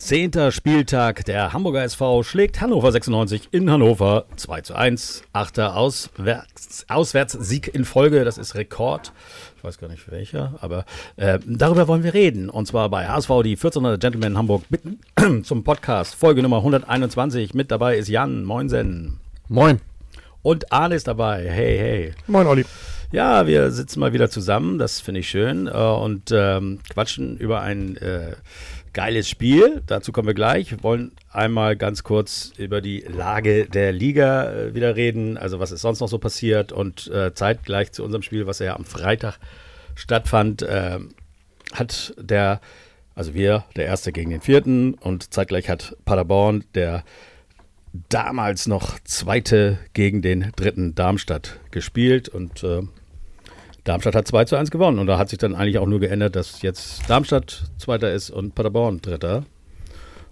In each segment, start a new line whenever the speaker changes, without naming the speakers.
Zehnter Spieltag. Der Hamburger SV schlägt Hannover 96 in Hannover 2 zu 1. Achter Auswärts, Auswärtssieg in Folge. Das ist Rekord. Ich weiß gar nicht welcher, aber äh, darüber wollen wir reden. Und zwar bei HSV, die 1400 Gentlemen Hamburg, bitten zum Podcast. Folge Nummer 121. Mit dabei ist Jan. Moinsen.
Moin.
Und Arne ist dabei. Hey, hey.
Moin, Olli.
Ja, wir sitzen mal wieder zusammen. Das finde ich schön. Äh, und ähm, quatschen über ein äh, geiles Spiel. Dazu kommen wir gleich. Wir wollen einmal ganz kurz über die Lage der Liga äh, wieder reden. Also, was ist sonst noch so passiert? Und äh, zeitgleich zu unserem Spiel, was ja am Freitag stattfand, äh, hat der, also wir, der Erste gegen den Vierten. Und zeitgleich hat Paderborn, der damals noch Zweite gegen den Dritten Darmstadt gespielt. Und äh, Darmstadt hat 2 zu 1 gewonnen und da hat sich dann eigentlich auch nur geändert, dass jetzt Darmstadt Zweiter ist und Paderborn Dritter.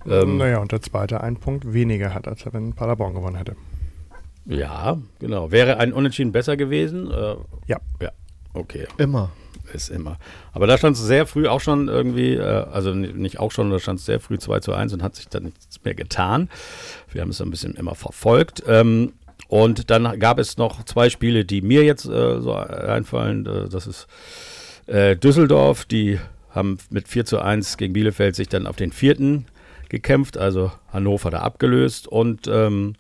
Ähm, naja, und der Zweite einen Punkt weniger hat, als wenn Paderborn gewonnen hätte.
Ja, genau. Wäre ein Unentschieden besser gewesen? Äh,
ja.
Ja, okay.
Immer.
Ist immer. Aber da stand es sehr früh auch schon irgendwie, äh, also nicht auch schon, da stand es sehr früh 2 zu 1 und hat sich dann nichts mehr getan. Wir haben es ein bisschen immer verfolgt. Ähm, und dann gab es noch zwei Spiele, die mir jetzt äh, so einfallen. Äh, das ist äh, Düsseldorf, die haben mit 4 zu 1 gegen Bielefeld sich dann auf den vierten gekämpft, also Hannover da abgelöst. Und ähm,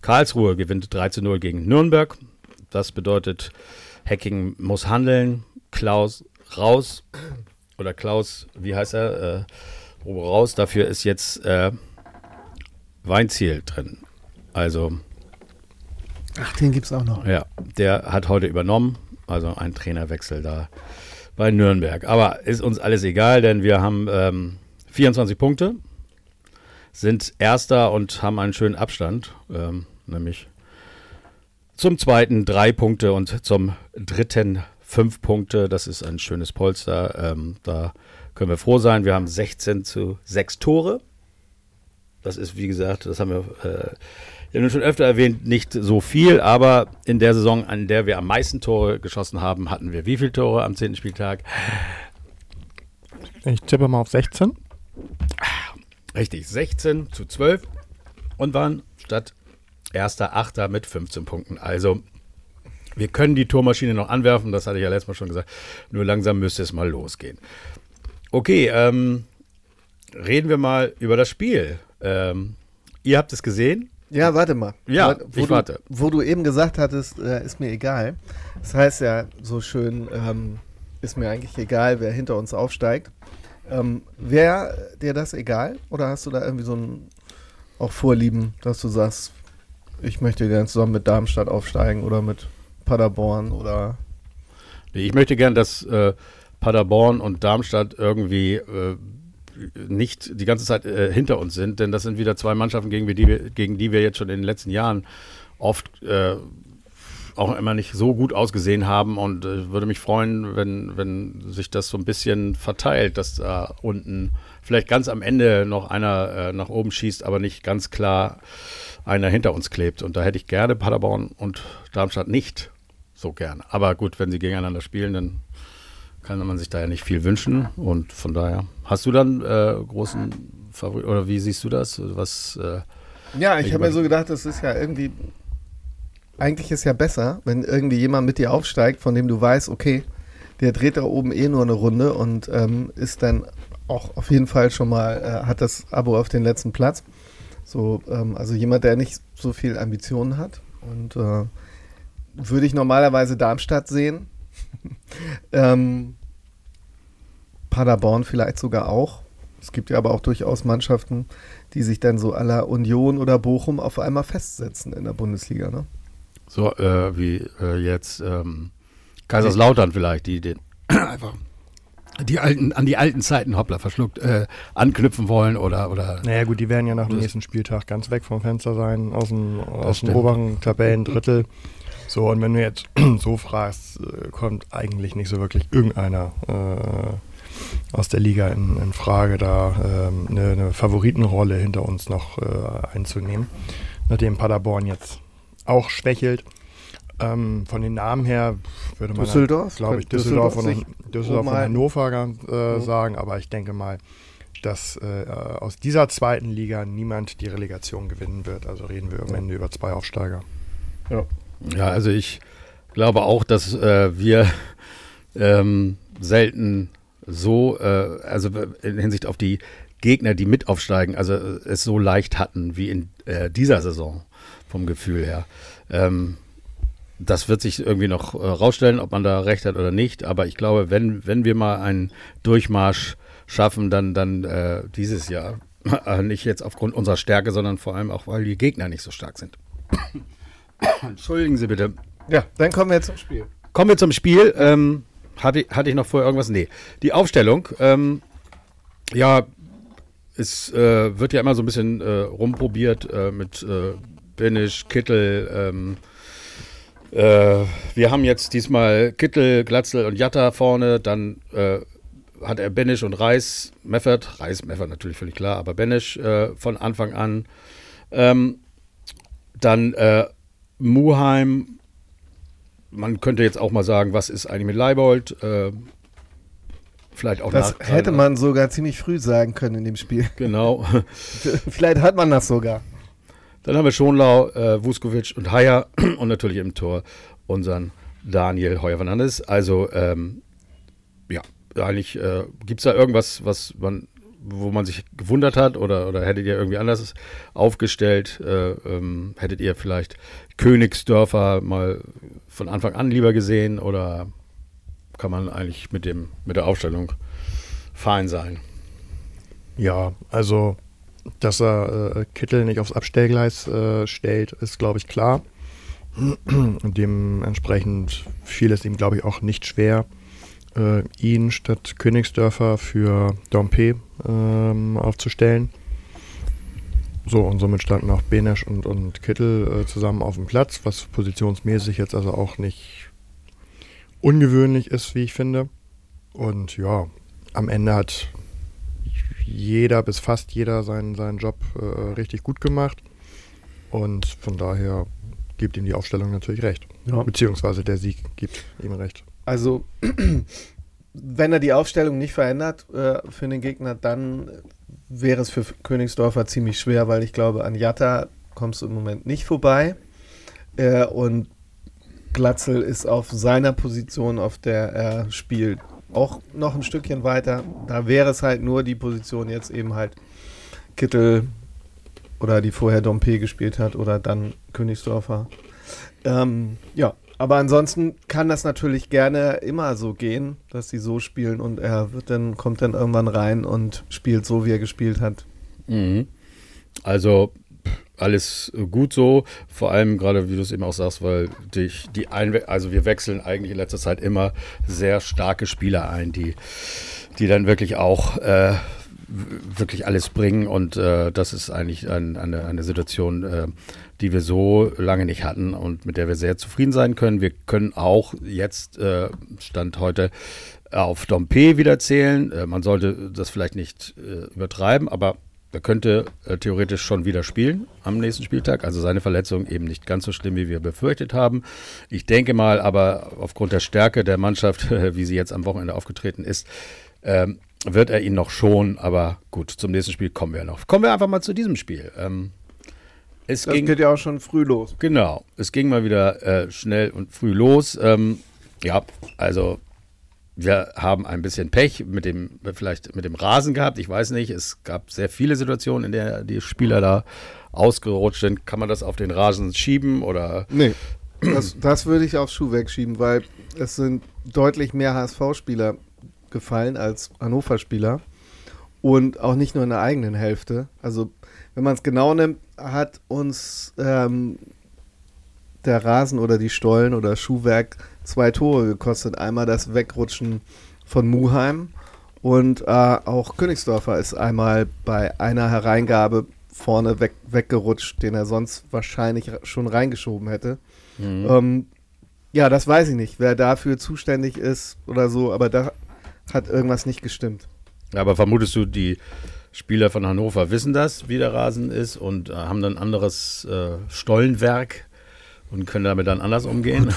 Karlsruhe gewinnt 3 zu 0 gegen Nürnberg. Das bedeutet, Hacking muss handeln. Klaus raus. Oder Klaus, wie heißt er? Äh, raus. Dafür ist jetzt äh, Weinziel drin. Also
Ach, den gibt es auch noch.
Ja, der hat heute übernommen, also ein Trainerwechsel da bei Nürnberg. Aber ist uns alles egal, denn wir haben ähm, 24 Punkte, sind Erster und haben einen schönen Abstand, ähm, nämlich zum zweiten drei Punkte und zum dritten fünf Punkte. Das ist ein schönes Polster. Ähm, da können wir froh sein. Wir haben 16 zu 6 Tore. Das ist, wie gesagt, das haben wir äh, haben schon öfter erwähnt, nicht so viel, aber in der Saison, an der wir am meisten Tore geschossen haben, hatten wir wie viele Tore am 10. Spieltag?
Ich tippe mal auf 16.
Richtig, 16 zu 12 und waren statt erster Achter mit 15 Punkten. Also wir können die Tormaschine noch anwerfen, das hatte ich ja letztes Mal schon gesagt. Nur langsam müsste es mal losgehen. Okay, ähm, reden wir mal über das Spiel. Ähm, ihr habt es gesehen.
Ja, warte mal.
Ja,
wo
ich
du,
warte.
Wo du eben gesagt hattest, äh, ist mir egal. Das heißt ja so schön, ähm, ist mir eigentlich egal, wer hinter uns aufsteigt. Ähm, Wäre dir das egal? Oder hast du da irgendwie so ein auch Vorlieben, dass du sagst, ich möchte gerne zusammen mit Darmstadt aufsteigen oder mit Paderborn oder.
Ich möchte gern, dass äh, Paderborn und Darmstadt irgendwie äh, nicht die ganze Zeit äh, hinter uns sind, denn das sind wieder zwei Mannschaften, gegen die, wir, gegen die wir jetzt schon in den letzten Jahren oft äh, auch immer nicht so gut ausgesehen haben und äh, würde mich freuen, wenn, wenn sich das so ein bisschen verteilt, dass da unten vielleicht ganz am Ende noch einer äh, nach oben schießt, aber nicht ganz klar einer hinter uns klebt. Und da hätte ich gerne Paderborn und Darmstadt nicht so gern. Aber gut, wenn sie gegeneinander spielen, dann kann man sich da ja nicht viel wünschen. Und von daher, hast du dann äh, großen Favorit oder wie siehst du das? Was, äh,
ja, ich habe mir so gedacht, das ist ja irgendwie, eigentlich ist ja besser, wenn irgendwie jemand mit dir aufsteigt, von dem du weißt, okay, der dreht da oben eh nur eine Runde und ähm, ist dann auch auf jeden Fall schon mal, äh, hat das Abo auf den letzten Platz. So, ähm, also jemand, der nicht so viel Ambitionen hat. Und äh, würde ich normalerweise Darmstadt sehen, ähm, Paderborn vielleicht sogar auch. Es gibt ja aber auch durchaus Mannschaften, die sich dann so aller Union oder Bochum auf einmal festsetzen in der Bundesliga. Ne?
So äh, wie äh, jetzt ähm, Kaiserslautern vielleicht, die den einfach die alten, an die alten Zeiten hoppla verschluckt äh, anknüpfen wollen oder oder.
Naja gut, die werden ja nach dem nächsten Spieltag ganz weg vom Fenster sein, aus dem, aus dem oberen Tabellendrittel. So, und wenn du jetzt so fragst, äh, kommt eigentlich nicht so wirklich irgendeiner äh, aus der Liga in, in Frage, da ähm, eine, eine, Favoritenrolle hinter uns noch äh, einzunehmen, nachdem Paderborn jetzt auch schwächelt. Ähm, von den Namen her würde man,
Düsseldorf,
glaube ich, Düsseldorf, Düsseldorf, und, Düsseldorf und Hannover äh, mhm. sagen, aber ich denke mal, dass äh, aus dieser zweiten Liga niemand die Relegation gewinnen wird. Also reden wir am Ende über zwei Aufsteiger.
Ja, ja also ich glaube auch, dass äh, wir ähm, selten so, äh, also in Hinsicht auf die Gegner, die mit aufsteigen, also äh, es so leicht hatten wie in äh, dieser Saison vom Gefühl her. Ähm, das wird sich irgendwie noch äh, rausstellen, ob man da recht hat oder nicht. Aber ich glaube, wenn, wenn wir mal einen Durchmarsch schaffen, dann, dann äh, dieses Jahr. nicht jetzt aufgrund unserer Stärke, sondern vor allem auch, weil die Gegner nicht so stark sind. Entschuldigen Sie bitte.
Ja, dann kommen wir jetzt zum Spiel.
Kommen wir zum Spiel. Ähm, hatte, hatte ich noch vorher irgendwas? Nee. Die Aufstellung, ähm, ja, es äh, wird ja immer so ein bisschen äh, rumprobiert äh, mit äh, Benisch, Kittel. Ähm, äh, wir haben jetzt diesmal Kittel, Glatzel und Jatta vorne. Dann äh, hat er Benisch und Reis, Meffert, Reis, Meffert natürlich völlig klar, aber Benisch von Anfang an. Ähm, dann äh, Muheim, man könnte jetzt auch mal sagen, was ist eigentlich mit Leibold? Äh, vielleicht auch
Das nach, hätte man sogar ziemlich früh sagen können in dem Spiel.
Genau.
vielleicht hat man das sogar.
Dann haben wir Schonlau, äh, Vuskovic und Haier und natürlich im Tor unseren Daniel Heuer Fernandes. Also ähm, ja, eigentlich äh, gibt es da irgendwas, was man, wo man sich gewundert hat oder, oder hättet ihr irgendwie anders aufgestellt? Äh, ähm, hättet ihr vielleicht Königsdörfer mal von Anfang an lieber gesehen oder kann man eigentlich mit dem mit der Aufstellung fein sein?
Ja, also dass er äh, Kittel nicht aufs Abstellgleis äh, stellt, ist glaube ich klar. Dementsprechend fiel es ihm glaube ich auch nicht schwer, äh, ihn statt Königsdörfer für Dompe ähm, aufzustellen. So, und somit standen auch Benesch und, und Kittel äh, zusammen auf dem Platz, was positionsmäßig jetzt also auch nicht ungewöhnlich ist, wie ich finde. Und ja, am Ende hat jeder bis fast jeder seinen, seinen Job äh, richtig gut gemacht. Und von daher gibt ihm die Aufstellung natürlich recht. Ja. Beziehungsweise der Sieg gibt ihm recht.
Also, wenn er die Aufstellung nicht verändert äh, für den Gegner, dann wäre es für Königsdorfer ziemlich schwer, weil ich glaube, an Jatta kommst du im Moment nicht vorbei. Äh, und Glatzel ist auf seiner Position, auf der er spielt, auch noch ein Stückchen weiter. Da wäre es halt nur die Position jetzt eben halt Kittel oder die vorher Dompe gespielt hat oder dann Königsdorfer. Ähm, ja, aber ansonsten kann das natürlich gerne immer so gehen, dass sie so spielen und er wird dann, kommt dann irgendwann rein und spielt so, wie er gespielt hat.
Mhm. Also alles gut so, vor allem gerade, wie du es eben auch sagst, weil dich die Einwe also wir wechseln eigentlich in letzter Zeit immer sehr starke Spieler ein, die, die dann wirklich auch äh, wirklich alles bringen und äh, das ist eigentlich ein, eine, eine Situation, äh, die wir so lange nicht hatten und mit der wir sehr zufrieden sein können. Wir können auch jetzt, äh, Stand heute, auf Dompe wieder zählen. Äh, man sollte das vielleicht nicht äh, übertreiben, aber er könnte äh, theoretisch schon wieder spielen am nächsten Spieltag. Also seine Verletzung eben nicht ganz so schlimm, wie wir befürchtet haben. Ich denke mal, aber aufgrund der Stärke der Mannschaft, wie sie jetzt am Wochenende aufgetreten ist, ähm, wird er ihn noch schon. Aber gut, zum nächsten Spiel kommen wir noch. Kommen wir einfach mal zu diesem Spiel. Ähm,
es das ging, geht ja auch schon früh los.
Genau, es ging mal wieder äh, schnell und früh los. Ähm, ja, also wir haben ein bisschen Pech mit dem, vielleicht mit dem Rasen gehabt. Ich weiß nicht. Es gab sehr viele Situationen, in der die Spieler da ausgerutscht sind. Kann man das auf den Rasen schieben oder?
Nee. Das, das würde ich aufs Schuh wegschieben, weil es sind deutlich mehr HSV-Spieler gefallen als Hannover-Spieler. Und auch nicht nur in der eigenen Hälfte. Also, wenn man es genau nimmt, hat uns ähm, der Rasen oder die Stollen oder Schuhwerk zwei Tore gekostet. Einmal das Wegrutschen von Muheim und äh, auch Königsdorfer ist einmal bei einer Hereingabe vorne weg, weggerutscht, den er sonst wahrscheinlich schon reingeschoben hätte. Mhm. Ähm, ja, das weiß ich nicht, wer dafür zuständig ist oder so, aber da hat irgendwas nicht gestimmt.
Aber vermutest du, die Spieler von Hannover wissen das, wie der Rasen ist und äh, haben dann anderes äh, Stollenwerk und können damit dann anders umgehen?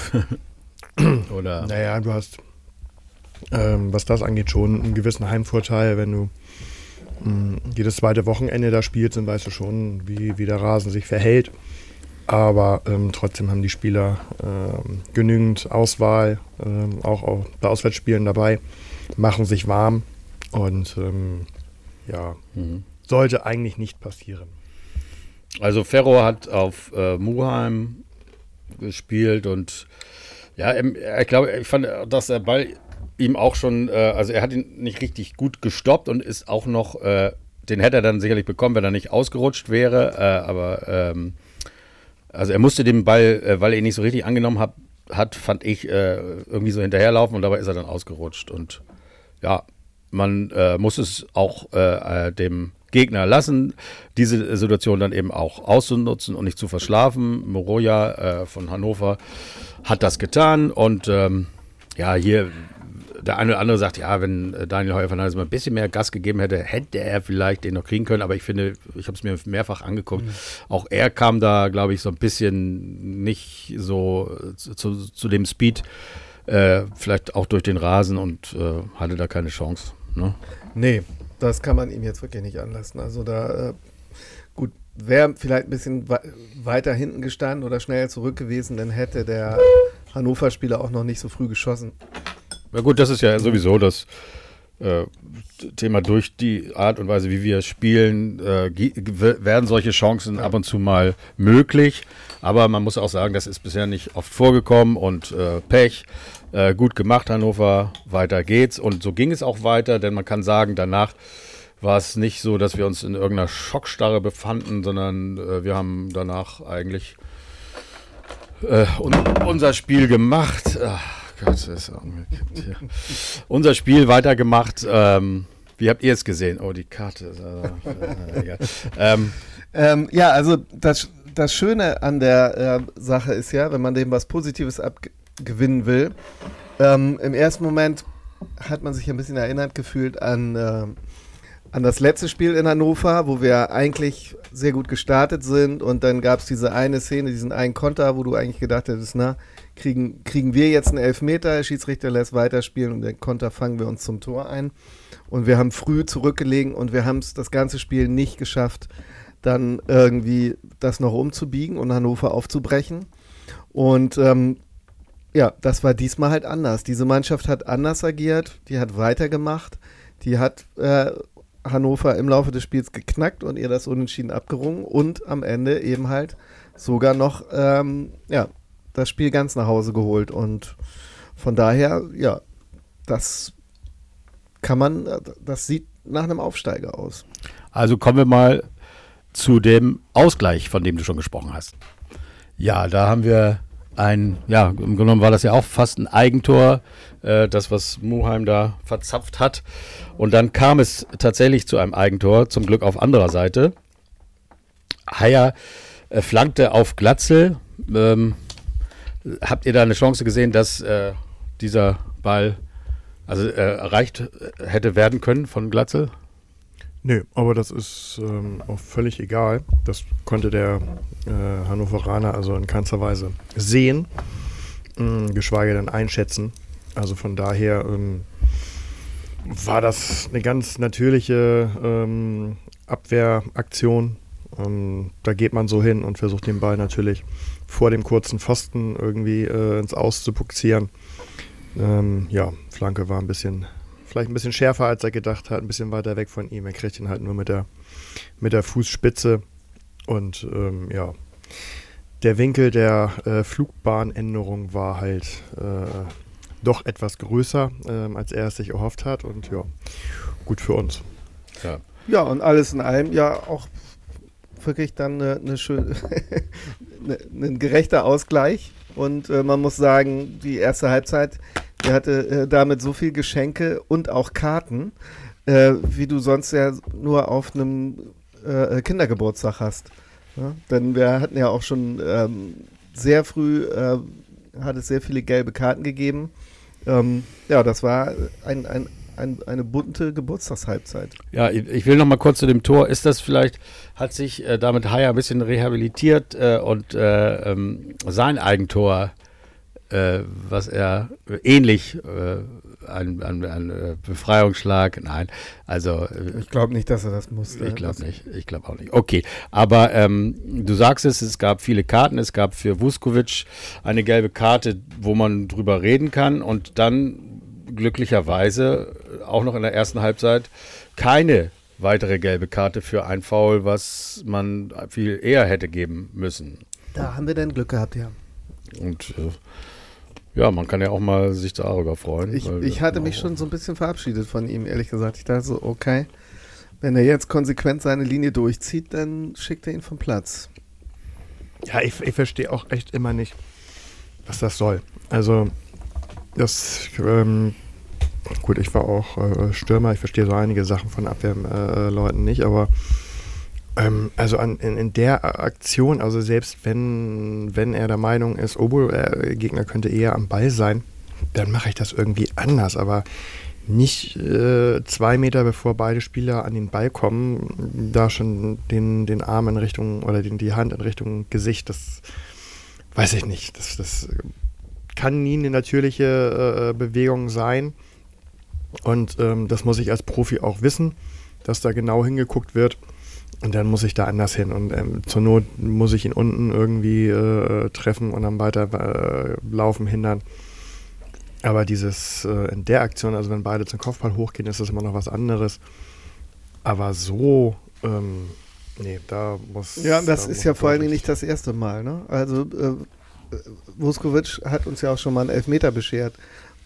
Oder?
Naja, du hast, ähm, was das angeht, schon einen gewissen Heimvorteil, wenn du mh, mm, jedes zweite Wochenende da spielst, dann weißt du schon, wie, wie der Rasen sich verhält. Aber ähm, trotzdem haben die Spieler ähm, genügend Auswahl, ähm, auch, auch, bei Auswärtsspielen dabei, machen sich warm und ähm, ja, mhm. sollte eigentlich nicht passieren.
Also Ferro hat auf äh, Muheim gespielt und ja, ich glaube, ich fand, dass der Ball ihm auch schon, äh, also er hat ihn nicht richtig gut gestoppt und ist auch noch, äh, den hätte er dann sicherlich bekommen, wenn er nicht ausgerutscht wäre, äh, aber ähm, also er musste den Ball, äh, weil er ihn nicht so richtig angenommen hat, hat fand ich, äh, irgendwie so hinterherlaufen und dabei ist er dann ausgerutscht und ja, man äh, muss es auch dem Gegner lassen, diese Situation dann eben auch auszunutzen und nicht zu verschlafen. Moroja äh, von Hannover hat das getan und ähm, ja, hier der eine oder andere sagt, ja, wenn äh, Daniel Heuer Fernandes mal ein bisschen mehr Gas gegeben hätte, hätte er vielleicht den noch kriegen können. Aber ich finde, ich habe es mir mehrfach angeguckt. Mhm. Auch er kam da, glaube ich, so ein bisschen nicht so zu, zu dem Speed, äh, vielleicht auch durch den Rasen und äh, hatte da keine Chance. Ne?
Nee, das kann man ihm jetzt wirklich nicht anlassen. Also da, äh, gut, wäre vielleicht ein bisschen weiter hinten gestanden oder schnell zurück gewesen, dann hätte der Hannover-Spieler auch noch nicht so früh geschossen.
Na gut, das ist ja sowieso das äh, Thema. Durch die Art und Weise, wie wir spielen, äh, werden solche Chancen ab und zu mal möglich. Aber man muss auch sagen, das ist bisher nicht oft vorgekommen und äh, Pech. Äh, gut gemacht, Hannover. Weiter geht's. Und so ging es auch weiter, denn man kann sagen, danach war es nicht so, dass wir uns in irgendeiner Schockstarre befanden, sondern äh, wir haben danach eigentlich äh, un unser Spiel gemacht. Ach Gott, das ist umgekippt hier. unser Spiel weitergemacht. Ähm, wie habt ihr es gesehen? Oh, die Karte.
Äh, ähm, ähm, ja, also das, das Schöne an der äh, Sache ist ja, wenn man dem was Positives abgewinnen will, ähm, im ersten Moment hat man sich ein bisschen erinnert gefühlt an, äh, an das letzte Spiel in Hannover, wo wir eigentlich sehr gut gestartet sind und dann gab es diese eine Szene, diesen einen Konter, wo du eigentlich gedacht hättest, na, kriegen, kriegen wir jetzt einen Elfmeter, der Schiedsrichter lässt weiterspielen und den Konter fangen wir uns zum Tor ein. Und wir haben früh zurückgelegen und wir haben es das ganze Spiel nicht geschafft, dann irgendwie das noch umzubiegen und Hannover aufzubrechen. Und ähm, ja, das war diesmal halt anders. Diese Mannschaft hat anders agiert, die hat weitergemacht, die hat äh, Hannover im Laufe des Spiels geknackt und ihr das Unentschieden abgerungen und am Ende eben halt sogar noch ähm, ja, das Spiel ganz nach Hause geholt. Und von daher, ja, das kann man, das sieht nach einem Aufsteiger aus.
Also kommen wir mal zu dem Ausgleich, von dem du schon gesprochen hast. Ja, da haben wir ein, ja, im Grunde genommen war das ja auch fast ein Eigentor, äh, das, was Muheim da verzapft hat. Und dann kam es tatsächlich zu einem Eigentor, zum Glück auf anderer Seite. Haier äh, flankte auf Glatzel. Ähm, habt ihr da eine Chance gesehen, dass äh, dieser Ball also äh, erreicht hätte werden können von Glatzel?
Nö, aber das ist ähm, auch völlig egal. Das konnte der äh, Hannoveraner also in keinster Weise sehen, mh, geschweige denn einschätzen. Also von daher ähm, war das eine ganz natürliche ähm, Abwehraktion. Ähm, da geht man so hin und versucht den Ball natürlich vor dem kurzen Pfosten irgendwie äh, ins Aus zu buxieren. Ähm, ja, Flanke war ein bisschen vielleicht ein bisschen schärfer, als er gedacht hat, ein bisschen weiter weg von ihm. Er kriegt ihn halt nur mit der, mit der Fußspitze. Und ähm, ja, der Winkel der äh, Flugbahnänderung war halt äh, doch etwas größer, äh, als er es sich erhofft hat. Und ja, gut für uns.
Ja, ja und alles in allem ja auch wirklich dann eine, eine schöne, eine, ein gerechter Ausgleich. Und äh, man muss sagen, die erste Halbzeit er hatte äh, damit so viel Geschenke und auch Karten, äh, wie du sonst ja nur auf einem äh, Kindergeburtstag hast. Ja? Denn wir hatten ja auch schon ähm, sehr früh, äh, hat es sehr viele gelbe Karten gegeben. Ähm, ja, das war ein, ein ein, eine bunte Geburtstagshalbzeit.
Ja, ich, will noch mal kurz zu dem Tor. Ist das vielleicht, hat sich äh, damit Haier ein bisschen rehabilitiert äh, und äh, ähm, sein Eigentor, äh, was er ähnlich, äh, ein, ein, ein äh, Befreiungsschlag, nein, also äh,
Ich glaube nicht, dass er das musste.
ich glaube nicht. Ich glaube auch nicht. Okay, aber ähm, du sagst es, es gab viele Karten. Es gab für Vuskovic eine gelbe Karte, wo man drüber reden kann und dann glücklicherweise auch noch in der ersten Halbzeit keine weitere gelbe Karte für ein Foul, was man viel eher hätte geben müssen.
Da haben wir dann Glück gehabt, ja.
Und äh, ja, man kann ja auch mal sich darüber freuen.
Ich,
weil-
ich hatte mich schon so ein bisschen verabschiedet von ihm, ehrlich gesagt. Ich dachte so, okay, wenn er jetzt konsequent seine Linie durchzieht, dann schickt er ihn vom Platz.
Ja, ich, ich verstehe auch echt immer nicht, was das soll. Also, das, ähm, gut, ich war auch äh, Stürmer, ich verstehe so einige Sachen von Abwehrleuten äh, nicht, aber also an, in, in der Aktion, also selbst wenn, wenn er der Meinung ist, Obo, äh, Gegner könnte eher am Ball sein, dann mache ich das irgendwie anders, aber nicht äh, zwei Meter bevor beide Spieler an den Ball kommen, da schon den, den Arm in Richtung oder den, die Hand in Richtung Gesicht, das weiß ich nicht. Das, das kann nie eine natürliche äh, Bewegung sein. Und ähm, das muss ich als Profi auch wissen, dass da genau hingeguckt wird. Und dann muss ich da anders hin. Und ähm, zur Not muss ich ihn unten irgendwie äh, treffen und dann weiter äh, laufen, hindern. Aber dieses äh, in der Aktion, also wenn beide zum Kopfball hochgehen, ist das immer noch was anderes. Aber so, ähm, nee, da muss.
Ja, das
da
ist ja vor allen Dingen nicht das erste Mal. Ne? Also äh, Vuskovic hat uns ja auch schon mal einen Elfmeter beschert,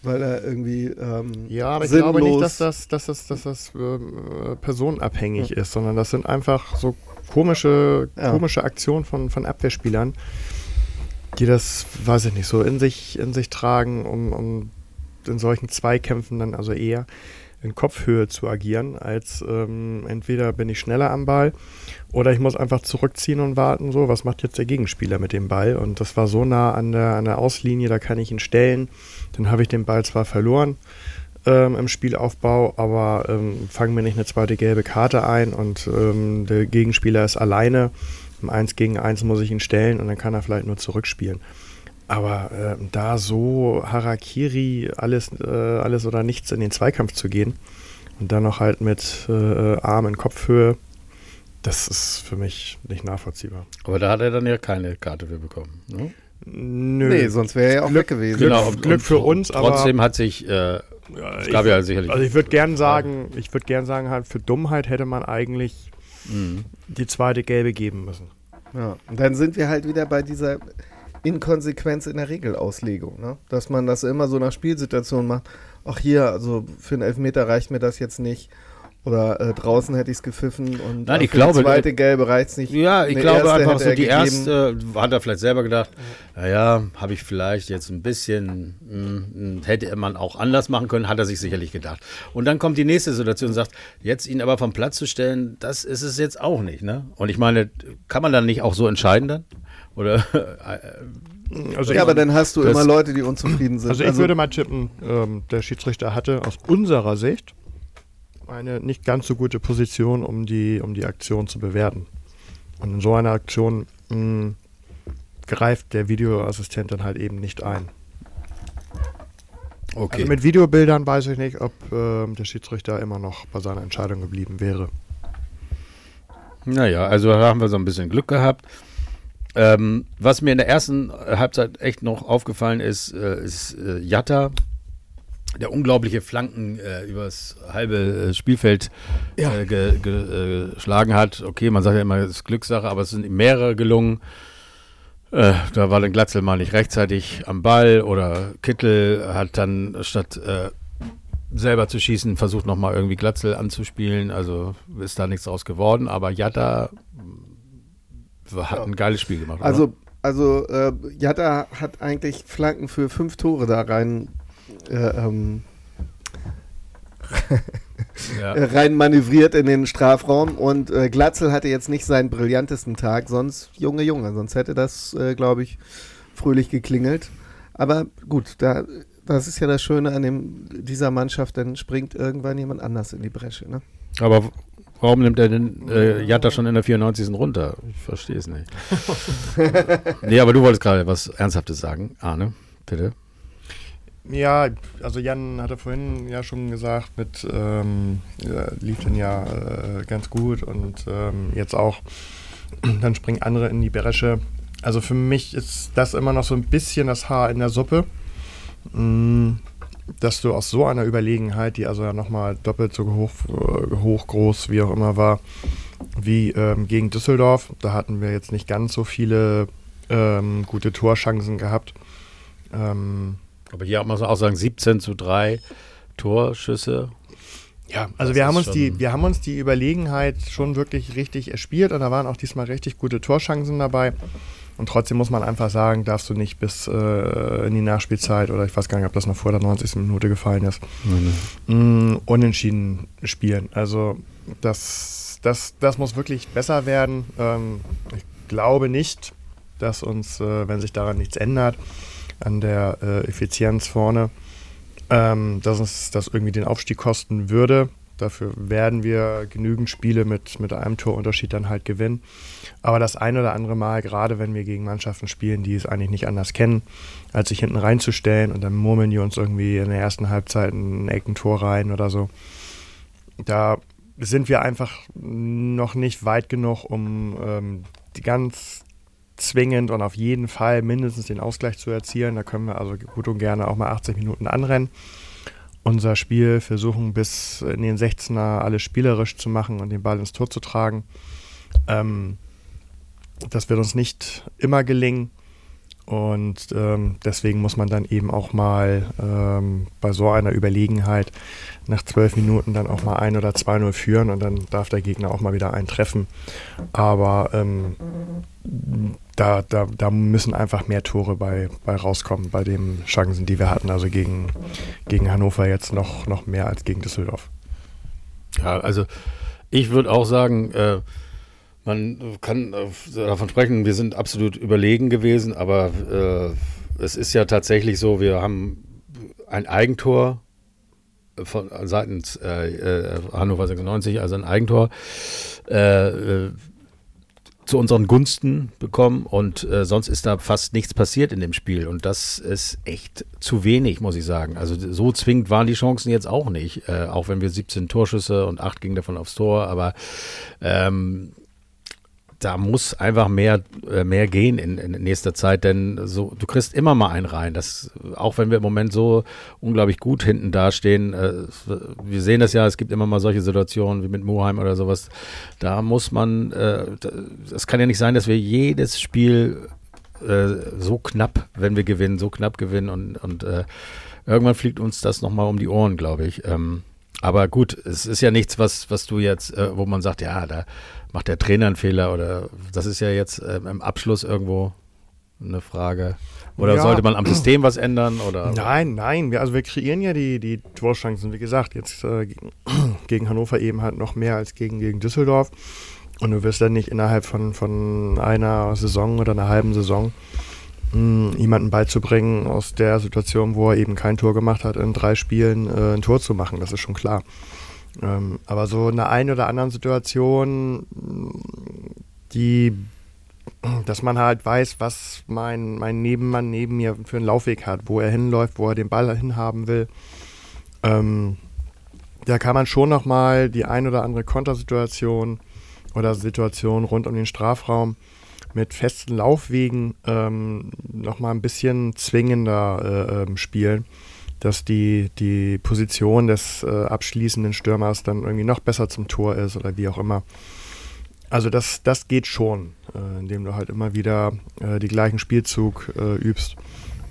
weil er irgendwie ähm,
Ja, aber ich
sinnlos
glaube nicht, dass das, dass das, dass das äh, personenabhängig ist, sondern das sind einfach so komische,
Ja.
komische Aktionen von, von Abwehrspielern, die das, weiß ich nicht, so in sich, in sich tragen, um, um in solchen Zweikämpfen dann also eher in Kopfhöhe zu agieren, als ähm, entweder bin ich schneller am Ball oder ich muss einfach zurückziehen und warten, so, was macht jetzt der Gegenspieler mit dem Ball? Und das war so nah an der, an der Auslinie, da kann ich ihn stellen. Dann habe ich den Ball zwar verloren ähm, im Spielaufbau, aber ähm, fangen mir nicht eine zweite gelbe Karte ein und ähm, der Gegenspieler ist alleine. Im 1 gegen 1 muss ich ihn stellen und dann kann er vielleicht nur zurückspielen. Aber ähm, da so Harakiri, alles, äh, alles oder nichts in den Zweikampf zu gehen und dann noch halt mit äh, Arm in Kopfhöhe, das ist für mich nicht nachvollziehbar.
Aber da hat er dann ja keine Karte für bekommen. Ne?
Nö.
Nee, sonst wäre er ja auch weg gewesen.
Glück- Glück für uns, aber-
Trotzdem hat sich, äh, es gab ja sicherlich.
Also ich würde gern sagen, ich würde gern sagen, halt für Dummheit hätte man eigentlich
Mhm.
die zweite gelbe geben müssen.
Ja, und dann sind wir halt wieder bei dieser Inkonsequenz in der Regelauslegung, ne? dass man das immer so nach Spielsituationen macht. Ach hier, also für einen Elfmeter reicht mir das jetzt nicht. Oder äh, draußen hätte ich es gepfiffen und
Nein,
äh,
ich
für
glaube,
die zweite gelbe reicht es nicht.
Ja, ich glaube einfach so die erste, hat er vielleicht selber gedacht, naja, habe ich vielleicht jetzt ein bisschen, mh, hätte man auch anders machen können, hat er sich sicherlich gedacht. Und dann kommt die nächste Situation und sagt, jetzt ihn aber vom Platz zu stellen, das ist es jetzt auch nicht, ne? Und ich meine, kann man dann nicht auch so entscheiden dann? Oder,
Also
ja, aber dann hast du
das-
immer Leute, die unzufrieden sind.
Also ich würde mal tippen, ähm, der Schiedsrichter hatte aus unserer Sicht eine nicht ganz so gute Position, um die, um die Aktion zu bewerten. Und in so einer Aktion mh, greift der Videoassistent dann halt eben nicht ein.
okay.
Also mit Videobildern weiß ich nicht, ob ähm, der Schiedsrichter immer noch bei seiner Entscheidung geblieben wäre.
Naja, also da haben wir so ein bisschen Glück gehabt. Ähm, was mir in der ersten Halbzeit echt noch aufgefallen ist, äh, ist äh, Jatta, der unglaubliche Flanken äh, übers halbe äh, Spielfeld
Ja.
äh, ge, ge, äh, geschlagen hat. Okay, man sagt ja immer, es ist Glückssache, aber es sind ihm mehrere gelungen. Äh, da war dann Glatzel mal nicht rechtzeitig am Ball oder Kittel hat dann statt äh, selber zu schießen versucht nochmal irgendwie Glatzel anzuspielen. Also ist da nichts draus geworden, aber Jatta hat ein geiles Spiel gemacht. oder?
Also, also äh, Jatta hat eigentlich Flanken für fünf Tore da rein, äh, ähm,
ja.
äh, rein manövriert in den Strafraum und äh, Glatzel hatte jetzt nicht seinen brillantesten Tag, sonst Junge Junge, sonst hätte das, äh, glaube ich, fröhlich geklingelt. Aber gut, da das ist ja das Schöne an dem, dieser Mannschaft, dann springt irgendwann jemand anders in die Bresche. Ne?
Aber warum nimmt er denn äh, Jatta schon in der 94. runter? Ich verstehe es nicht. nee, aber du wolltest gerade was Ernsthaftes sagen. Arne, bitte.
Ja, also Jan hatte vorhin ja schon gesagt, mit ähm, ja, lief dann ja äh, ganz gut und ähm, jetzt auch, dann springen andere in die Bresche. Also für mich ist das immer noch so ein bisschen das Haar in der Suppe. Mm, dass du aus so einer Überlegenheit, die also ja nochmal doppelt so hoch, äh, hoch, groß, wie auch immer war, wie ähm, gegen Düsseldorf, da hatten wir jetzt nicht ganz so viele ähm, gute Torchancen gehabt.
Ähm, Aber hier muss man auch sagen, 17 zu 3 Torschüsse.
Ja, also wir haben, uns die, wir haben uns die Überlegenheit schon wirklich richtig erspielt und da waren auch diesmal richtig gute Torchancen dabei. Und trotzdem muss man einfach sagen, darfst du nicht bis äh, in die Nachspielzeit oder ich weiß gar nicht, ob das noch vor der 90. Minute gefallen ist, mhm. mh, unentschieden spielen. Also das, das, das muss wirklich besser werden. Ähm, ich glaube nicht, dass uns, äh, wenn sich daran nichts ändert, an der äh, Effizienz vorne, ähm, dass uns das irgendwie den Aufstieg kosten würde. Dafür werden wir genügend Spiele mit, mit einem Torunterschied dann halt gewinnen. Aber das ein oder andere Mal, gerade wenn wir gegen Mannschaften spielen, die es eigentlich nicht anders kennen, als sich hinten reinzustellen und dann murmeln die uns irgendwie in der ersten Halbzeit ein Eckentor rein oder so. Da sind wir einfach noch nicht weit genug, um ähm, die ganz zwingend und auf jeden Fall mindestens den Ausgleich zu erzielen. Da können wir also gut und gerne auch mal 80 Minuten anrennen unser Spiel versuchen, bis in den 16er alles spielerisch zu machen und den Ball ins Tor zu tragen. Ähm, das wird uns nicht immer gelingen. Und ähm, deswegen muss man dann eben auch mal ähm, bei so einer Überlegenheit nach zwölf Minuten dann auch mal ein oder zwei 0 führen und dann darf der Gegner auch mal wieder einen treffen. Aber ähm, da, da, da müssen einfach mehr Tore bei, bei rauskommen, bei den Chancen, die wir hatten. Also gegen, gegen Hannover jetzt noch, noch mehr als gegen Düsseldorf.
Ja, also ich würde auch sagen, äh, man kann äh, davon sprechen, wir sind absolut überlegen gewesen, aber äh, es ist ja tatsächlich so, wir haben ein Eigentor von seitens äh, äh Hannover 96, also ein Eigentor. Äh, zu unseren Gunsten bekommen und äh, sonst ist da fast nichts passiert in dem Spiel und das ist echt zu wenig, muss ich sagen. Also so zwingend waren die Chancen jetzt auch nicht, äh, auch wenn wir 17 Torschüsse und 8 gingen davon aufs Tor, aber ähm, da muss einfach mehr, äh, mehr gehen in, in nächster Zeit, denn so, du kriegst immer mal einen rein. Das, auch wenn wir im Moment so unglaublich gut hinten dastehen, äh, wir sehen das ja, es gibt immer mal solche Situationen wie mit Muheim oder sowas. Da muss man, äh, es kann ja nicht sein, dass wir jedes Spiel äh, so knapp, wenn wir gewinnen, so knapp gewinnen und, und äh, irgendwann fliegt uns das nochmal um die Ohren, glaube ich. Ähm, aber gut, es ist ja nichts, was, was du jetzt, äh, wo man sagt, ja, da macht der Trainer einen Fehler oder das ist ja jetzt äh, im Abschluss irgendwo eine Frage. Oder ja. sollte man am System was ändern? Oder?
Nein, nein. Wir, also wir kreieren ja die, die Torchancen. Wie gesagt, jetzt äh, gegen Hannover eben halt noch mehr als gegen, gegen Düsseldorf. Und du wirst dann nicht innerhalb von, von einer Saison oder einer halben Saison mh, jemanden beizubringen, aus der Situation, wo er eben kein Tor gemacht hat, in drei Spielen äh, ein Tor zu machen. Das ist schon klar. Ähm, aber so in der einen oder anderen Situation, die, dass man halt weiß, was mein, mein Nebenmann neben mir für einen Laufweg hat, wo er hinläuft, wo er den Ball hinhaben will. Ähm, da kann man schon nochmal die ein oder andere Kontersituation oder Situation rund um den Strafraum mit festen Laufwegen ähm, nochmal ein bisschen zwingender äh, äh, spielen dass die, die Position des äh, abschließenden Stürmers dann irgendwie noch besser zum Tor ist oder wie auch immer. Also das, das geht schon, äh, indem du halt immer wieder äh, die gleichen Spielzug äh, übst.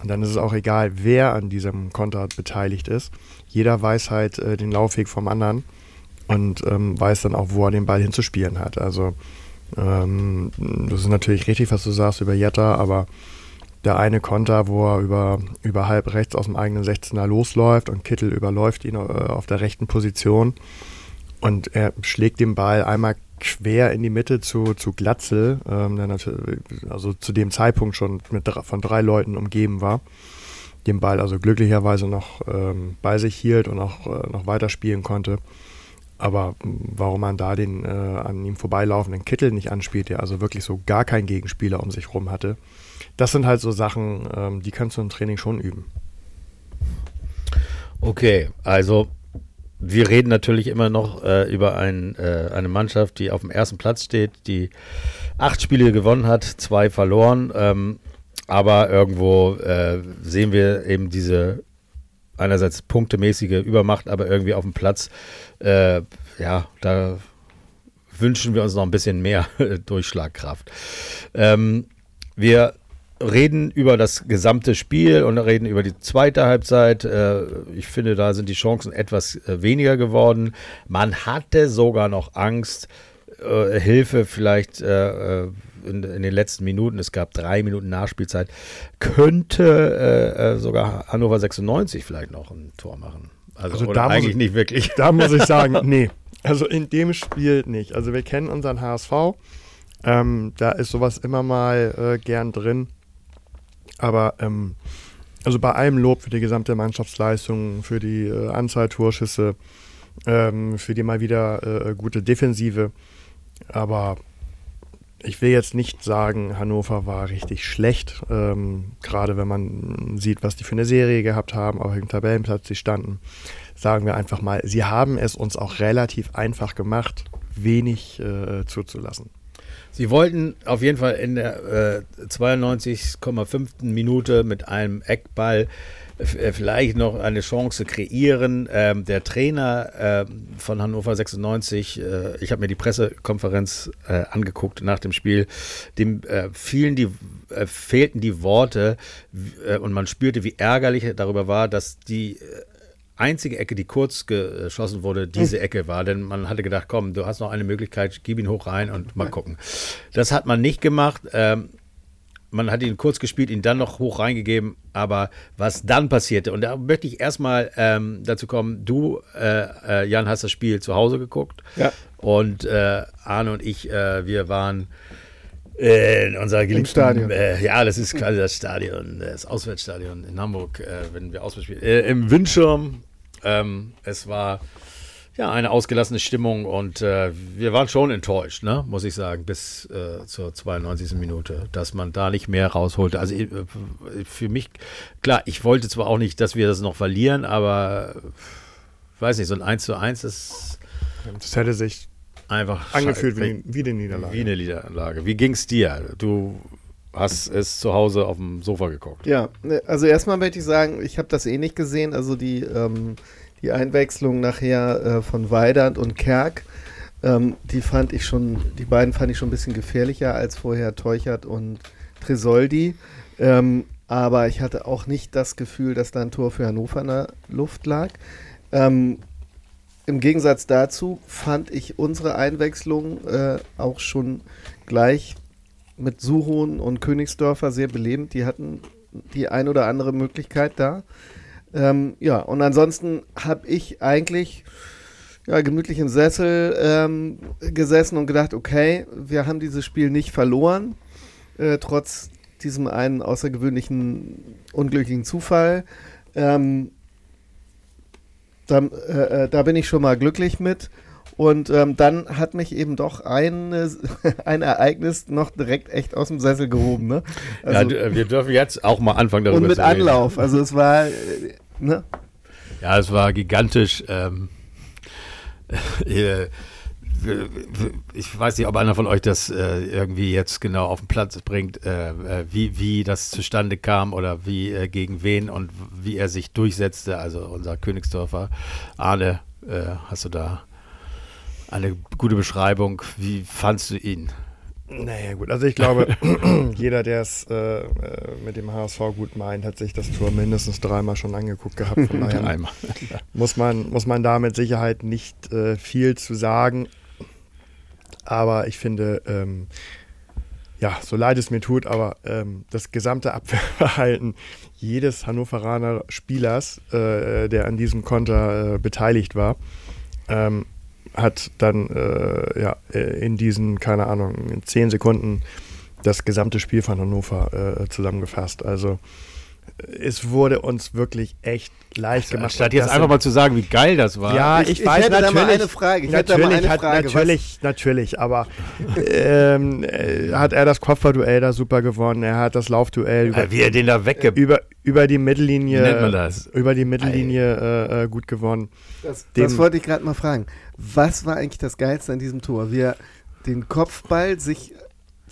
Und dann ist es auch egal, wer an diesem Konter beteiligt ist. Jeder weiß halt äh, den Laufweg vom anderen und ähm, weiß dann auch, wo er den Ball hinzuspielen hat. Also ähm, das ist natürlich richtig, was du sagst über Jetta, aber der eine Konter, wo er über, über halb rechts aus dem eigenen 16er losläuft und Kittel überläuft ihn äh, auf der rechten Position und er schlägt den Ball einmal quer in die Mitte zu, zu Glatzel, ähm, der natürlich, also zu dem Zeitpunkt schon mit, von drei Leuten umgeben war. den Ball also glücklicherweise noch ähm, bei sich hielt und auch äh, noch weiterspielen konnte. Aber warum man da den äh, an ihm vorbeilaufenden Kittel nicht anspielt, der also wirklich so gar keinen Gegenspieler um sich rum hatte, das sind halt so Sachen, ähm, die kannst du im Training schon üben.
Okay, also wir reden natürlich immer noch äh, über ein, äh, eine Mannschaft, die auf dem ersten Platz steht, die acht Spiele gewonnen hat, zwei verloren. Ähm, aber irgendwo äh, sehen wir eben diese einerseits punktemäßige Übermacht, aber irgendwie auf dem Platz, äh, ja, da wünschen wir uns noch ein bisschen mehr Durchschlagkraft. Ähm, wir reden über das gesamte Spiel und reden über die zweite Halbzeit. Äh, ich finde, da sind die Chancen etwas äh, weniger geworden. Man hatte sogar noch Angst, äh, Hilfe vielleicht in, in, den letzten Minuten, es gab drei Minuten Nachspielzeit, könnte äh, sogar Hannover 96 vielleicht noch ein Tor machen. Also, also da eigentlich ich, nicht wirklich.
Da muss ich sagen, nee. Also in dem Spiel nicht. Also wir kennen unseren HSV. Ähm, da ist sowas immer mal gern drin. Aber ähm, also bei allem Lob für die gesamte Mannschaftsleistung, für die äh, Anzahl Torschüsse, ähm, für die mal wieder äh, gute Defensive. Aber ich will jetzt nicht sagen, Hannover war richtig schlecht, ähm, gerade wenn man sieht, was die für eine Serie gehabt haben, auf welchem Tabellenplatz sie standen. Sagen wir einfach mal, sie haben es uns auch relativ einfach gemacht, wenig äh, zuzulassen.
Sie wollten auf jeden Fall in der äh, 92,5. Minute mit einem Eckball vielleicht noch eine Chance kreieren. Ähm, der Trainer äh, von Hannover 96, äh, ich habe mir die Pressekonferenz äh, angeguckt nach dem Spiel, dem äh, fielen die, äh, fehlten die Worte und man spürte, wie ärgerlich er darüber war, dass die einzige Ecke, die kurz geschossen wurde, diese. Ecke war. Denn man hatte gedacht, komm, du hast noch eine Möglichkeit, gib ihn hoch rein und mal gucken. Das hat man nicht gemacht. Ähm, man hat ihn kurz gespielt, ihn dann noch hoch reingegeben. Aber was dann passierte, und da möchte ich erstmal ähm, dazu kommen, du, äh, äh, Jan, hast das Spiel zu Hause geguckt.
Ja.
Und äh, Arne und ich, äh, wir waren in unser geliebten Stadion. Äh, ja, das ist quasi das Stadion, das Auswärtsstadion in Hamburg, äh, wenn wir Auswärts spielen. Im Windschirm. Ähm, es war ja eine ausgelassene Stimmung und äh, wir waren schon enttäuscht, ne, muss ich sagen, bis äh, zur 92. Minute, dass man da nicht mehr rausholte. Also äh, für mich, klar, ich wollte zwar auch nicht, dass wir das noch verlieren, aber ich weiß nicht, so ein 1 zu 1 ist.
Das hätte sich
Einfach
angefühlt wie, wie eine Niederlage.
Wie eine Niederlage. Wie ging es dir? Du hast es zu Hause auf dem Sofa geguckt.
Ja, ne, also erstmal möchte ich sagen, ich habe das eh nicht gesehen. Also die, ähm, die Einwechslung nachher äh, von Weidand und Kerk, ähm, die fand ich schon, die beiden fand ich schon ein bisschen gefährlicher als vorher Teuchert und Tresoldi. Ähm, aber ich hatte auch nicht das Gefühl, dass da ein Tor für Hannover in der Luft lag. Ähm, im Gegensatz dazu fand ich unsere Einwechslung äh, auch schon gleich mit Suchon und Königsdörfer sehr belebend. Die hatten die ein oder andere Möglichkeit da. Ähm, ja, und ansonsten habe ich eigentlich ja, gemütlich im Sessel ähm, gesessen und gedacht, okay, wir haben dieses Spiel nicht verloren, äh, trotz diesem einen außergewöhnlichen, unglücklichen Zufall. Ähm, da, äh, äh, da bin ich schon mal glücklich mit. Und ähm, dann hat mich eben doch ein, ein Ereignis noch direkt echt aus dem Sessel gehoben. Ne?
Also, ja, wir dürfen jetzt auch mal anfangen darüber
Und mit Anlauf. Also es war, äh, ne?
Ja, es war gigantisch. Ähm, äh, ich weiß nicht, ob einer von euch das äh, irgendwie jetzt genau auf den Platz bringt, äh, äh, wie, wie das zustande kam oder wie äh, gegen wen und wie er sich durchsetzte. Also unser Königsdorfer Arne, äh, hast du da eine gute Beschreibung? Wie fandst du ihn?
Naja, gut. Also ich glaube, jeder, der es äh, mit dem HSV gut meint, hat sich das Tor mindestens dreimal schon angeguckt gehabt. Von daher muss, man, muss man da mit Sicherheit nicht äh, viel zu sagen. Aber ich finde, ähm, ja, so leid es mir tut, aber ähm, das gesamte Abwehrverhalten jedes Hannoveraner Spielers, äh, der an diesem Konter äh, beteiligt war, ähm, hat dann äh, ja, äh, in diesen, keine Ahnung, in zehn Sekunden das gesamte Spiel von Hannover äh, zusammengefasst. Also es wurde uns wirklich echt leicht gemacht.
Statt jetzt einfach mal zu sagen, wie geil das war.
Ja, ich, ich, weiß
hätte
natürlich.
Da mal eine Frage. Ich
natürlich,
hätte da mal eine
hat,
Frage.
natürlich,
Was?
natürlich, aber ähm, äh, hat er das Kopfballduell da super gewonnen. Er hat das Laufduell über,
Ja, wie er den da wegge...
über, über die Mittellinie,
Wie nennt man das?
über die Mittellinie äh, äh, gut gewonnen.
Das,
Dem-
das wollte ich gerade mal fragen. Was war eigentlich das Geilste an diesem Tor? Wie er den Kopfball sich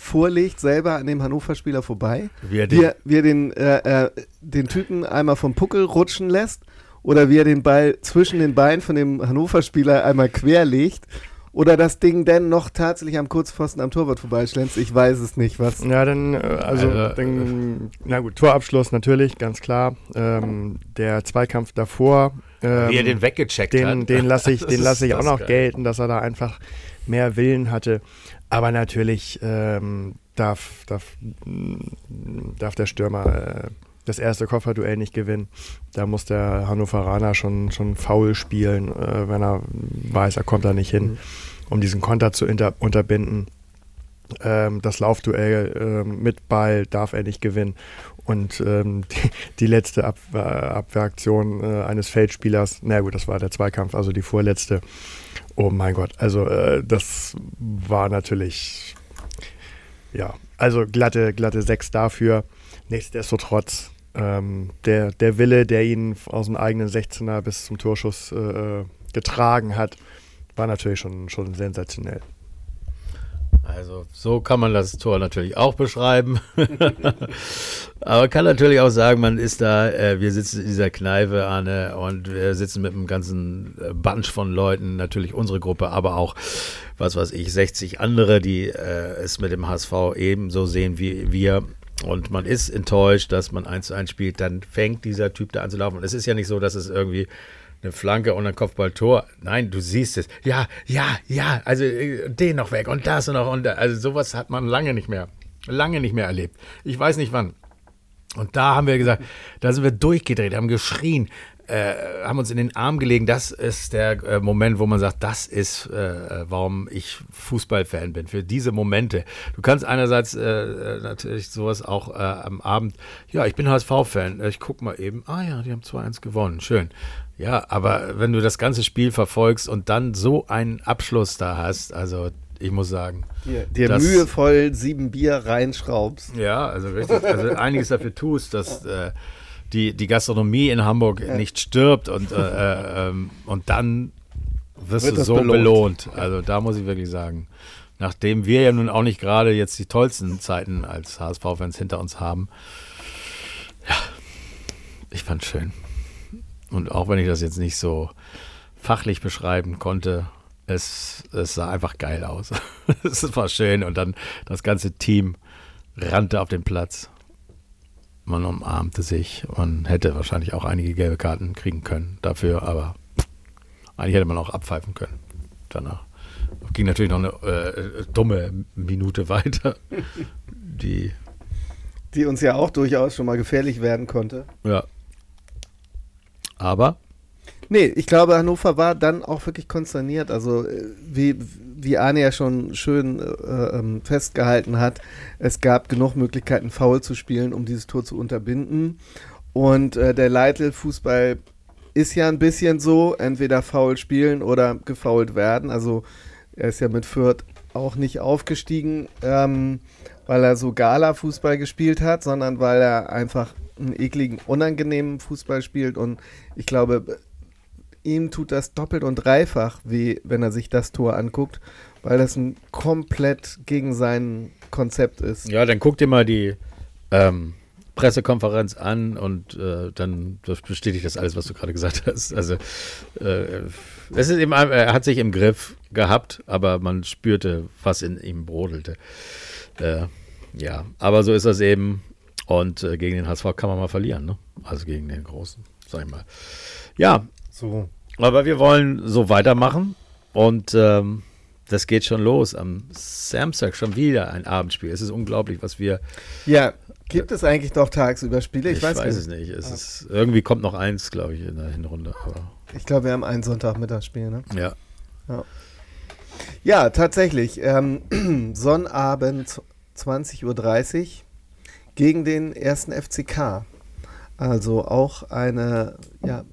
vorlegt, selber an dem Hannover-Spieler vorbei?
Wie er
Wie
den,
er, wie er den, äh, äh, den Typen einmal vom Puckel rutschen lässt? Oder wie er den Ball zwischen den Beinen von dem Hannover-Spieler einmal querlegt? Oder das Ding denn noch tatsächlich am Kurzpfosten am Torwart vorbeischlänzt? Ich weiß es nicht. Was?
Ja, dann, äh, also,
Also,
dann, na gut, Torabschluss natürlich, ganz klar. Ähm, der Zweikampf davor. Ähm,
wie er den weggecheckt
den,
hat.
den lasse ich, den lasse ich auch noch
geil.
gelten, dass er da einfach mehr Willen hatte. Aber natürlich ähm, darf, darf, mm, darf der Stürmer äh, das erste Kofferduell nicht gewinnen. Da muss der Hannoveraner schon, schon faul spielen, äh, wenn er weiß, er kommt da nicht hin,
Mhm.
um diesen Konter zu unterbinden. Ähm, das Laufduell ähm, mit Ball darf er nicht gewinnen. Und ähm, die, die letzte Ab äh, Abwehraktion äh, eines Feldspielers, na gut, das war der Zweikampf, also die vorletzte. Oh mein Gott, also äh, das war natürlich, ja, also glatte, glatte Sechs dafür. Nichtsdestotrotz, ähm, der, der Wille, der ihn aus dem eigenen 16er bis zum Torschuss äh, getragen hat, war natürlich schon, schon sensationell.
Also so kann man das Tor natürlich auch beschreiben. Aber kann natürlich auch sagen, man ist da, äh, wir sitzen in dieser Kneipe, Arne, und wir sitzen mit einem ganzen äh, Bunch von Leuten, natürlich unsere Gruppe, aber auch, was weiß ich, 60 andere, die äh, es mit dem HSV ebenso sehen wie wir. Und man ist enttäuscht, dass man eins zu eins spielt, dann fängt dieser Typ da an zu laufen. Und es ist ja nicht so, dass es irgendwie eine Flanke und ein Kopfballtor. Nein, du siehst es. Ja, ja, ja. Also äh, den noch weg und das noch und da. Also sowas hat man lange nicht mehr, lange nicht mehr erlebt. Ich weiß nicht wann. Und da haben wir gesagt, da sind wir durchgedreht, haben geschrien, äh, haben uns in den Arm gelegen. Das ist der äh, Moment, wo man sagt, das ist, äh, warum ich Fußballfan bin. Für diese Momente. Du kannst einerseits äh, äh, natürlich sowas auch am Abend, ja, ich bin HSV-Fan, ich guck mal eben, ah ja, die haben 2-1 gewonnen, schön. Ja, aber wenn du das ganze Spiel verfolgst und dann so einen Abschluss da hast, also ich muss sagen,
Dir, dir mühevoll sieben Bier reinschraubst.
ja, also richtig. Also einiges dafür tust, dass äh, die, die Gastronomie in Hamburg nicht stirbt und, äh, äh, ähm, und dann wirst
Wird
du so belohnt.
belohnt.
Also da muss ich wirklich sagen, nachdem wir ja nun auch nicht gerade jetzt die tollsten Zeiten als HSV-Fans hinter uns haben, ja, ich fand's schön. Und auch wenn ich das jetzt nicht so fachlich beschreiben konnte, es, es sah einfach geil aus. es war schön und dann das ganze Team rannte auf den Platz. Man umarmte sich. Man hätte wahrscheinlich auch einige gelbe Karten kriegen können dafür, aber eigentlich hätte man auch abpfeifen können danach. Ging natürlich noch eine äh, dumme Minute weiter. Die,
Die uns ja auch durchaus schon mal gefährlich werden konnte.
ja. Aber
Nee, ich glaube, Hannover war dann auch wirklich konsterniert. Also, äh, wie, wie Arne ja schon schön äh, ähm, festgehalten hat, es gab genug Möglichkeiten, faul zu spielen, um dieses Tor zu unterbinden. Und äh, der Leitl-Fußball ist ja ein bisschen so, entweder faul spielen oder gefault werden. Also, er ist ja mit Fürth auch nicht aufgestiegen, ähm, weil er so Gala-Fußball gespielt hat, sondern weil er einfach einen ekligen, unangenehmen Fußball spielt. Und ich glaube, ihm tut das doppelt und dreifach weh, wenn er sich das Tor anguckt, weil das ein komplett gegen sein Konzept ist.
Ja, dann guck dir mal die ähm, Pressekonferenz an und äh, dann bestätigt das alles, was du gerade gesagt hast. Also äh, es ist eben, er hat sich im Griff gehabt, aber man spürte, was in ihm brodelte. Äh, ja, aber so ist das eben. Und äh, gegen den HSV kann man mal verlieren, ne? Also gegen den Großen, sag ich mal. Ja,
So.
aber wir wollen so weitermachen und ähm, das geht schon los. Am Samstag schon wieder ein Abendspiel. Es ist unglaublich, was wir.
Ja, gibt es eigentlich doch tagsüber Spiele? Ich,
Ich,
weiß,
weiß, es nicht. Es ist, irgendwie kommt noch eins, glaube ich, in der Hinrunde. Aber,
Ich glaube, wir haben einen Sonntagmittagsspiel, ne?
ja.
Ja, tatsächlich. Ähm, Sonnabend 20.30 Uhr gegen den ersten FCK. Also auch eine, ja,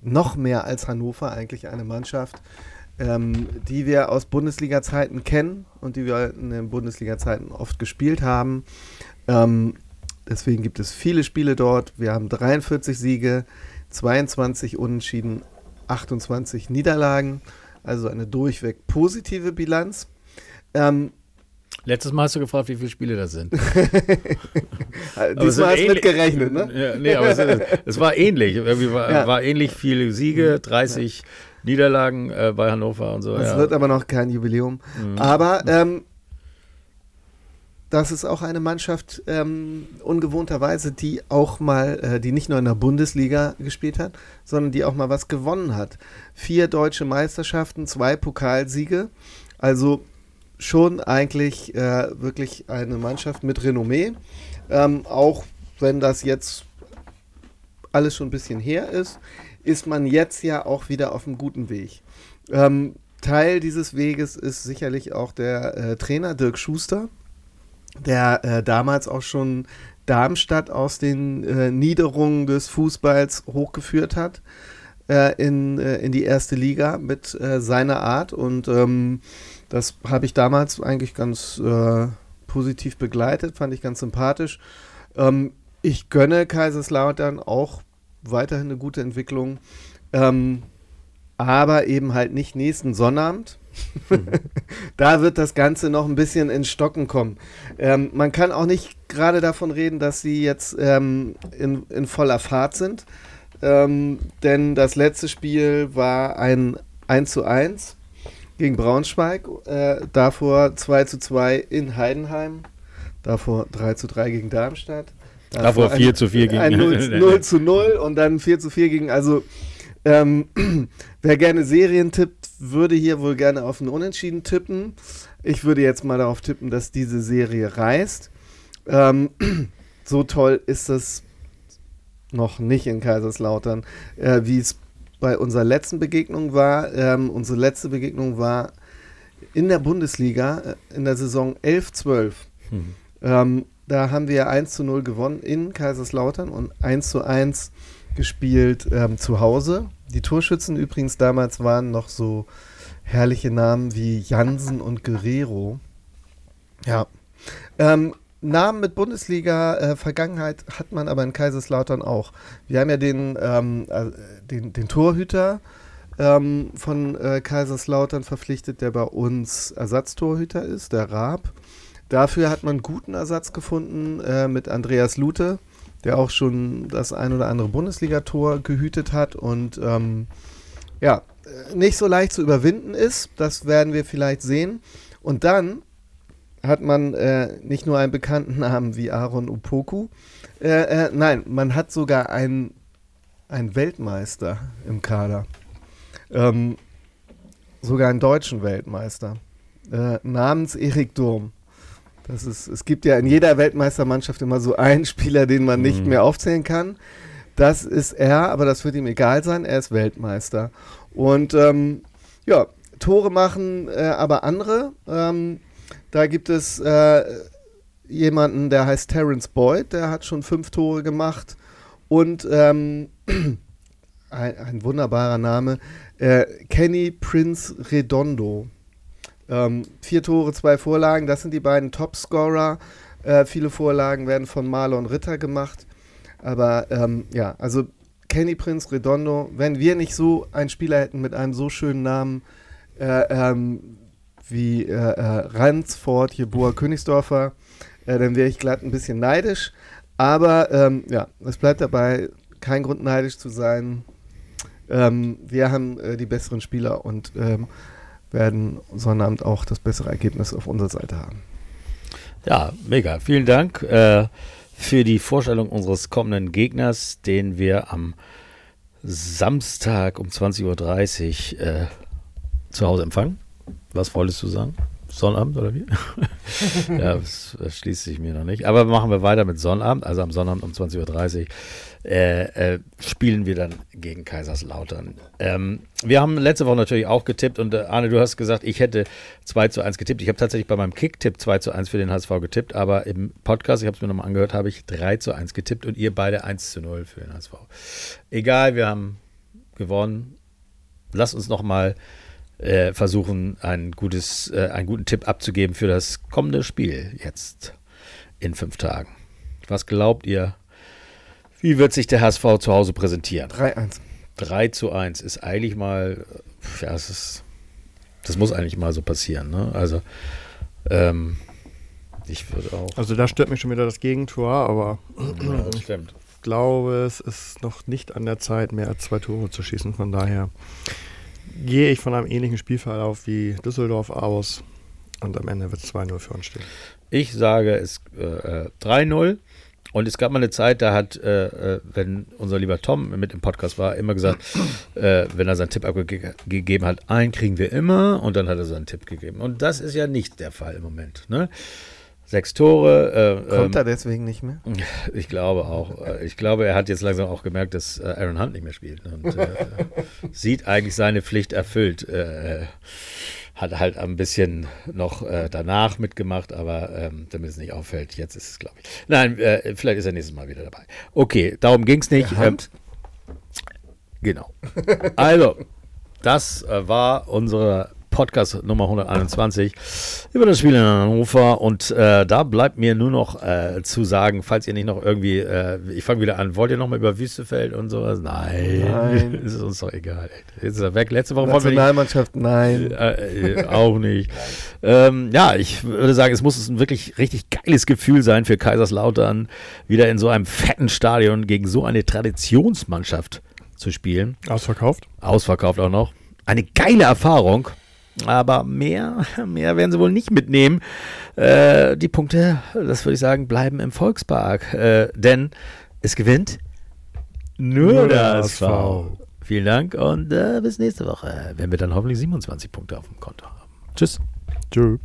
noch mehr als Hannover eigentlich eine Mannschaft, ähm, die wir aus Bundesliga-Zeiten kennen und die wir in den Bundesliga-Zeiten oft gespielt haben. Ähm, deswegen gibt es viele Spiele dort. Wir haben 43 Siege, 22 Unentschieden, 28 Niederlagen, also eine durchweg positive Bilanz. Ähm,
Letztes Mal hast du gefragt, wie viele Spiele das sind.
Diesmal hast du mitgerechnet, ne?
Ja, nee, aber es, es war ähnlich. Irgendwie war, ja. war, ähnlich viele Siege, 30 ja. Niederlagen äh, bei Hannover und so.
Es ja. wird aber noch kein Jubiläum. Mhm. Aber ähm, das ist auch eine Mannschaft ähm, ungewohnterweise, die auch mal, äh, die nicht nur in der Bundesliga gespielt hat, sondern die auch mal was gewonnen hat. Vier deutsche Meisterschaften, zwei Pokalsiege. Also schon eigentlich äh, wirklich eine Mannschaft mit Renommee. Ähm, auch wenn das jetzt alles schon ein bisschen her ist, ist man jetzt ja auch wieder auf einem guten Weg. Ähm, Teil dieses Weges ist sicherlich auch der äh, Trainer Dirk Schuster, der äh, damals auch schon Darmstadt aus den äh, Niederungen des Fußballs hochgeführt hat äh, in, äh, in die erste Liga mit äh, seiner Art und ähm, das habe ich damals eigentlich ganz äh, positiv begleitet, fand ich ganz sympathisch. Ähm, ich gönne Kaiserslautern auch weiterhin eine gute Entwicklung, ähm, aber eben halt nicht nächsten Sonnabend. Mhm. da wird das Ganze noch ein bisschen ins Stocken kommen. Ähm, man kann auch nicht gerade davon reden, dass sie jetzt ähm, in, in voller Fahrt sind, ähm, denn das letzte Spiel war ein 1 zu 1 gegen Braunschweig, äh, davor 2 zu 2 in Heidenheim, davor 3 zu 3 gegen Darmstadt.
Davor, davor 4 ein, zu 4 gegen
ein 0, 0 zu 0 und dann 4 zu 4 gegen, also ähm, wer gerne Serien tippt, würde hier wohl gerne auf einen Unentschieden tippen. Ich würde jetzt mal darauf tippen, dass diese Serie reißt. Ähm, so toll ist es noch nicht in Kaiserslautern, äh, wie es bei unserer letzten Begegnung war. Ähm, unsere letzte Begegnung war in der Bundesliga äh, in der Saison 11-12. Mhm. Ähm, da haben wir 1 zu 0 gewonnen in Kaiserslautern und 1 zu 1 gespielt ähm, zu Hause. Die Torschützen übrigens damals waren noch so herrliche Namen wie Jansen und Guerrero. Ja. Ähm, Namen mit Bundesliga-Vergangenheit äh, hat man aber in Kaiserslautern auch. Wir haben ja den, ähm, äh, den, den Torhüter ähm, von äh, Kaiserslautern verpflichtet, der bei uns Ersatztorhüter ist, der Raab. Dafür hat man guten Ersatz gefunden äh, mit Andreas Lute, der auch schon das ein oder andere Bundesligator gehütet hat und ähm, ja, äh, nicht so leicht zu überwinden ist. Das werden wir vielleicht sehen. Und dann hat man äh, nicht nur einen bekannten Namen wie Aaron Upoku, äh, äh, nein, man hat sogar einen, einen Weltmeister im Kader. Ähm, sogar einen deutschen Weltmeister. Äh, namens Erik Durm. Das ist, es gibt ja in jeder Weltmeistermannschaft immer so einen Spieler, den man nicht mhm. mehr aufzählen kann. Das ist er, aber das wird ihm egal sein. Er ist Weltmeister. Und ähm, ja, Tore machen äh, aber andere. Ähm, da gibt es äh, jemanden, der heißt Terence Boyd, der hat schon fünf Tore gemacht. Und ähm, ein, ein, wunderbarer Name, äh, Kenny Prince Redondo. Ähm, vier Tore, zwei Vorlagen, das sind die beiden Topscorer. Äh, viele Vorlagen werden von Marlon Ritter gemacht. Aber ähm, ja, also Kenny Prince Redondo, wenn wir nicht so einen Spieler hätten mit einem so schönen Namen, äh, ähm, wie äh, äh, Ransford, hier Boa Königsdorfer, äh, dann wäre ich glatt ein bisschen neidisch. Aber ähm, ja, es bleibt dabei, kein Grund neidisch zu sein. Ähm, wir haben äh, die besseren Spieler und ähm, werden Sonnabend auch das bessere Ergebnis auf unserer Seite haben.
Ja, mega. Vielen Dank äh, für die Vorstellung unseres kommenden Gegners, den wir am Samstag um 20.30 Uhr äh, zu Hause empfangen. Was wolltest du sagen? Sonnabend oder wie? ja, das, das, schließt sich mir noch nicht. Aber machen wir weiter mit Sonnabend. Also am Sonnabend um 20.30 Uhr äh, äh, spielen wir dann gegen Kaiserslautern. Ähm, wir haben letzte Woche natürlich auch getippt und äh, Arne, du hast gesagt, ich hätte 2 zu 1 getippt. Ich habe tatsächlich bei meinem Kick-Tipp 2 zu 1 für den HSV getippt, aber im Podcast, ich habe es mir nochmal angehört, habe ich 3 zu 1 getippt und ihr beide 1 zu 0 für den HSV. Egal, wir haben gewonnen. Lasst uns nochmal äh, versuchen, ein gutes, äh, einen guten Tipp abzugeben für das kommende Spiel jetzt in fünf Tagen. Was glaubt ihr? Wie wird sich der HSV zu Hause präsentieren?
3-1.
3 zu 1 ist eigentlich mal, ja, es ist, das muss eigentlich mal so passieren. Ne? Also, ähm, ich würde auch.
Also, da stört mich schon wieder das Gegentor, aber
ja, das stimmt.
ich glaube, es ist noch nicht an der Zeit, mehr als zwei Tore zu schießen. Von daher gehe ich von einem ähnlichen Spielverlauf wie Düsseldorf aus und am Ende wird es 2-0 für uns stehen.
Ich sage es äh, 3-0. Und es gab mal eine Zeit, da hat, äh, äh, wenn unser lieber Tom mit im Podcast war, immer gesagt, äh, wenn er seinen Tipp abgegeben hat, einen kriegen wir immer und dann hat er seinen Tipp gegeben. Und das ist ja nicht der Fall im Moment. Ne? Sechs Tore.
Äh, Kommt er ähm, deswegen nicht mehr?
Ich glaube auch. Äh, ich glaube, er hat jetzt langsam auch gemerkt, dass äh, Aaron Hunt nicht mehr spielt und sieht eigentlich seine Pflicht erfüllt hat halt ein bisschen noch äh, danach mitgemacht, aber ähm, damit es nicht auffällt, jetzt ist es, glaube ich. Nein, äh, vielleicht ist er nächstes Mal wieder dabei. Okay, darum ging es nicht. Ähm, genau. Also, das äh, war unsere Podcast Nummer 121 über das Spiel in Hannover. Und äh, da bleibt mir nur noch äh, zu sagen, falls ihr nicht noch irgendwie, äh, ich fange wieder an, wollt ihr noch mal über Wüstefeld und sowas? Nein, nein. ist uns doch egal. Jetzt ist er weg. Letzte Woche
wollten wir Nationalmannschaft, nein.
Äh, äh, auch nicht. ähm, ja, ich würde sagen, es muss ein wirklich richtig geiles Gefühl sein für Kaiserslautern, wieder in so einem fetten Stadion gegen so eine Traditionsmannschaft zu spielen.
Ausverkauft?
Ausverkauft auch noch. Eine geile Erfahrung. Aber mehr, mehr werden sie wohl nicht mitnehmen. Äh, die Punkte, das würde ich sagen, bleiben im Volkspark. Äh, denn es gewinnt nur, nur das V. Vielen Dank und äh, bis nächste Woche, wenn wir dann hoffentlich 27 Punkte auf dem Konto haben. Tschüss. Tschüss.